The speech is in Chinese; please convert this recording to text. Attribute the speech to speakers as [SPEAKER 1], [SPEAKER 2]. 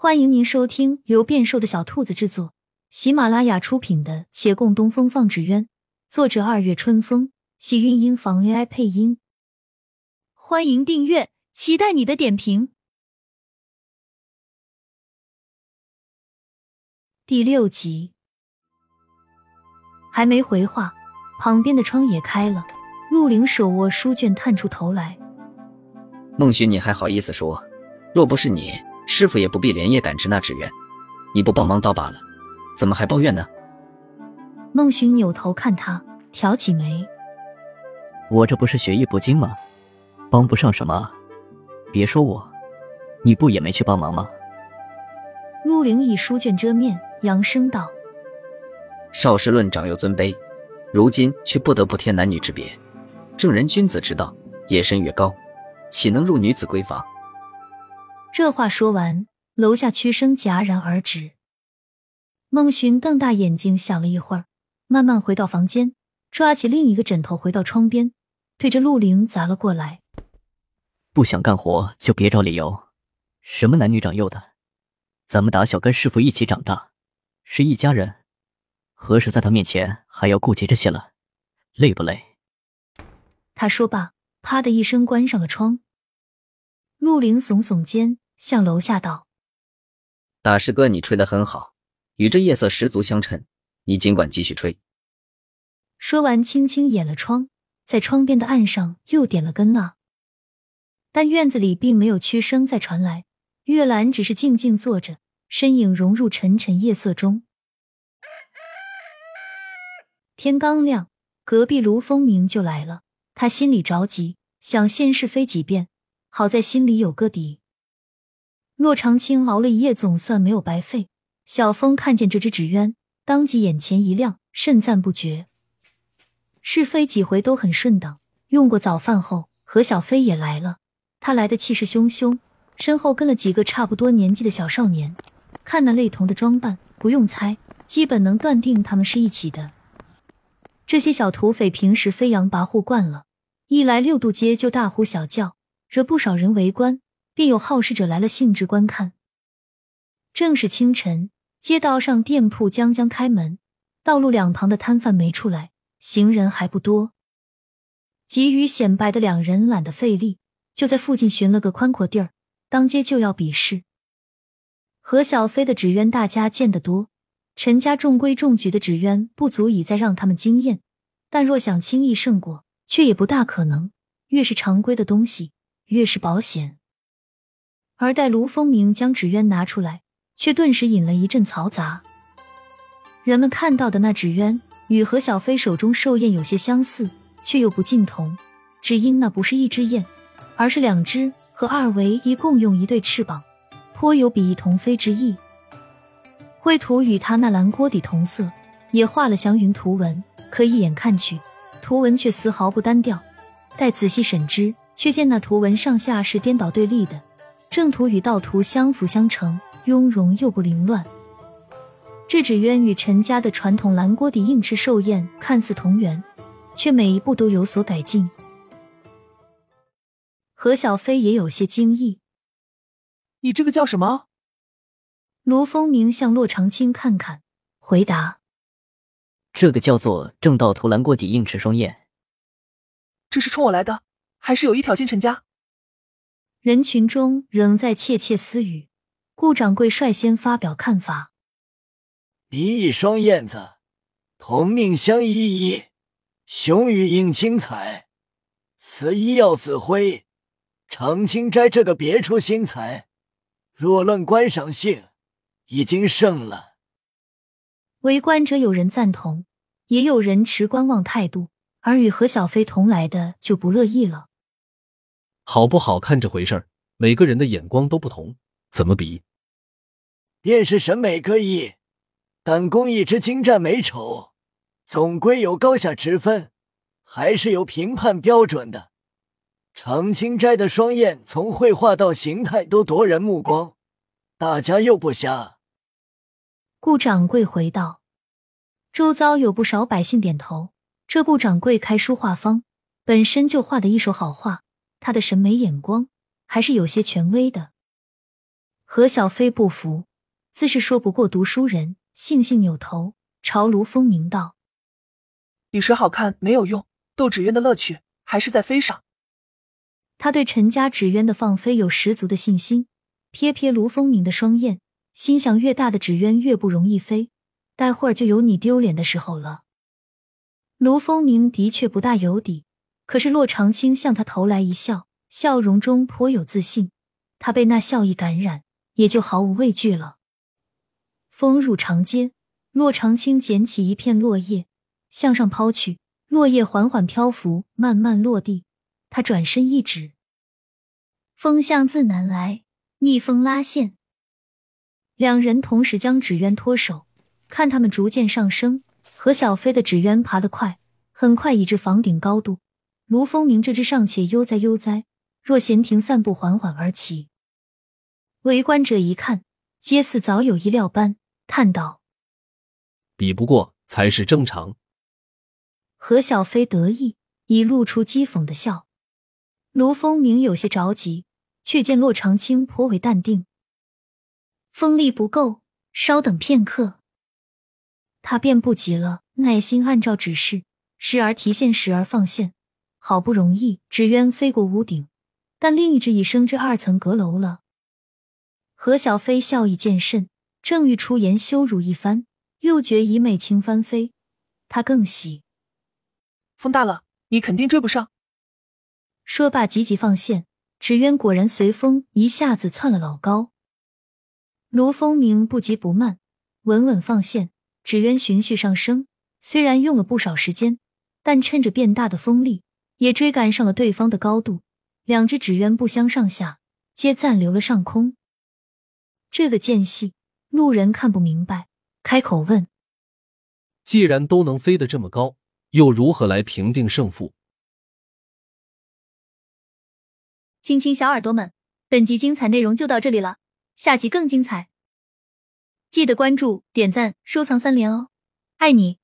[SPEAKER 1] 欢迎您收听由变瘦的小兔子制作、喜马拉雅出品的《且共东风放纸鸢》，作者二月春风，喜韵音房 AI 配音。欢迎订阅，期待你的点评。第六集还没回话，旁边的窗也开了，陆凌手握书卷，探出头来。
[SPEAKER 2] 孟寻，你还好意思说？若不是你。师傅也不必连夜赶制那纸鸢，你不帮忙倒罢了，怎么还抱怨呢？
[SPEAKER 1] 孟寻扭头看他，挑起眉：“
[SPEAKER 3] 我这不是学艺不精吗？帮不上什么。别说我，你不也没去帮忙吗？”
[SPEAKER 1] 陆凌以书卷遮面，扬声道：“
[SPEAKER 2] 少时论长幼尊卑，如今却不得不添男女之别。正人君子之道，夜深越高，岂能入女子闺房？”
[SPEAKER 1] 这话说完，楼下曲声戛然而止。孟寻瞪大眼睛想了一会儿，慢慢回到房间，抓起另一个枕头回到窗边，对着陆凌砸了过来。
[SPEAKER 3] 不想干活就别找理由，什么男女长幼的，咱们打小跟师傅一起长大，是一家人，何时在他面前还要顾及这些了？累不累？
[SPEAKER 1] 他说罢，啪的一声关上了窗。陆凌耸耸肩。向楼下道：“
[SPEAKER 2] 大师哥，你吹得很好，与这夜色十足相衬。你尽管继续吹。”
[SPEAKER 1] 说完，轻轻掩了窗，在窗边的岸上又点了根蜡。但院子里并没有曲声再传来，月兰只是静静坐着，身影融入沉沉夜色中。天刚亮，隔壁卢风鸣就来了，他心里着急，想先是飞几遍，好在心里有个底。骆长青熬了一夜，总算没有白费。小峰看见这只纸鸢，当即眼前一亮，盛赞不绝。是非几回都很顺当。用过早饭后，何小飞也来了。他来的气势汹汹，身后跟了几个差不多年纪的小少年。看那类同的装扮，不用猜，基本能断定他们是一起的。这些小土匪平时飞扬跋扈惯了，一来六渡街就大呼小叫，惹不少人围观。便有好事者来了兴致观看。正是清晨，街道上店铺将将开门，道路两旁的摊贩没出来，行人还不多。急于显摆的两人懒得费力，就在附近寻了个宽阔地儿，当街就要比试。何小飞的纸鸢大家见得多，陈家中规中矩的纸鸢不足以再让他们惊艳，但若想轻易胜过，却也不大可能。越是常规的东西，越是保险。而待卢风鸣将纸鸢拿出来，却顿时引了一阵嘈杂。人们看到的那纸鸢与何小飞手中寿燕有些相似，却又不尽同，只因那不是一只燕，而是两只，和二为一，共用一对翅膀，颇有比翼同飞之意。绘图与他那蓝锅底同色，也画了祥云图文，可一眼看去，图文却丝毫不单调。待仔细审之，却见那图文上下是颠倒对立的。正途与盗图相辅相成，雍容又不凌乱。这纸鸢与陈家的传统蓝锅底硬翅寿宴看似同源，却每一步都有所改进。何小飞也有些惊异：“
[SPEAKER 4] 你这个叫什么？”
[SPEAKER 1] 卢风明向洛长青看看，回答：“
[SPEAKER 3] 这个叫做正道图蓝锅底硬翅双燕。”
[SPEAKER 4] 这是冲我来的，还是有意挑衅陈家？
[SPEAKER 1] 人群中仍在窃窃私语，顾掌柜率先发表看法：“
[SPEAKER 5] 比翼双燕子，同命相依依，雄羽映青彩。此一耀子辉，长青斋这个别出心裁。若论观赏性，已经胜了。”
[SPEAKER 1] 围观者有人赞同，也有人持观望态度，而与何小飞同来的就不乐意了。
[SPEAKER 6] 好不好看这回事儿，每个人的眼光都不同，怎么比？
[SPEAKER 5] 便是审美各异，但工艺之精湛美丑，总归有高下之分，还是有评判标准的。长青斋的双燕，从绘画到形态都夺人目光，大家又不瞎。
[SPEAKER 1] 顾掌柜回道：“周遭有不少百姓点头。这顾掌柜开书画坊，本身就画的一手好画。”他的审美眼光还是有些权威的。何小飞不服，自是说不过读书人，悻悻扭头朝卢风鸣道：“
[SPEAKER 4] 比谁好看没有用，斗纸鸢的乐趣还是在飞上。”
[SPEAKER 1] 他对陈家纸鸢的放飞有十足的信心，瞥瞥卢风明的双眼，心想：越大的纸鸢越不容易飞，待会儿就有你丢脸的时候了。卢风明的确不大有底，可是洛长青向他投来一笑，笑容中颇有自信，他被那笑意感染。也就毫无畏惧了。风入长街，洛长青捡起一片落叶，向上抛去，落叶缓缓漂浮，慢慢落地。他转身一指：“
[SPEAKER 7] 风向自南来，逆风拉线。”
[SPEAKER 1] 两人同时将纸鸢脱手，看他们逐渐上升。何小飞的纸鸢爬得快，很快已至房顶高度。卢风明这只尚且悠哉悠哉，若闲庭散步，缓缓而起。围观者一看，皆似早有意料般，叹道：“
[SPEAKER 6] 比不过才是正常。”
[SPEAKER 1] 何小飞得意，已露出讥讽的笑。卢风明有些着急，却见洛长青颇为淡定。
[SPEAKER 7] 风力不够，稍等片刻。
[SPEAKER 1] 他便不急了，耐心按照指示，时而提线，时而放线。好不容易，纸鸢飞过屋顶，但另一只已升至二层阁楼了。何小飞笑意渐甚，正欲出言羞辱一番，又觉以美轻翻飞，他更喜。
[SPEAKER 4] 风大了，你肯定追不上。
[SPEAKER 1] 说罢，急急放线，纸鸢果然随风一下子窜了老高。卢风鸣不急不慢，稳稳放线，纸鸢循序上升，虽然用了不少时间，但趁着变大的风力，也追赶上了对方的高度。两只纸鸢不相上下，皆暂留了上空。这个间隙，路人看不明白，开口问：“
[SPEAKER 6] 既然都能飞得这么高，又如何来评定胜负？”
[SPEAKER 7] 亲亲小耳朵们，本集精彩内容就到这里了，下集更精彩，记得关注、点赞、收藏三连哦，爱你！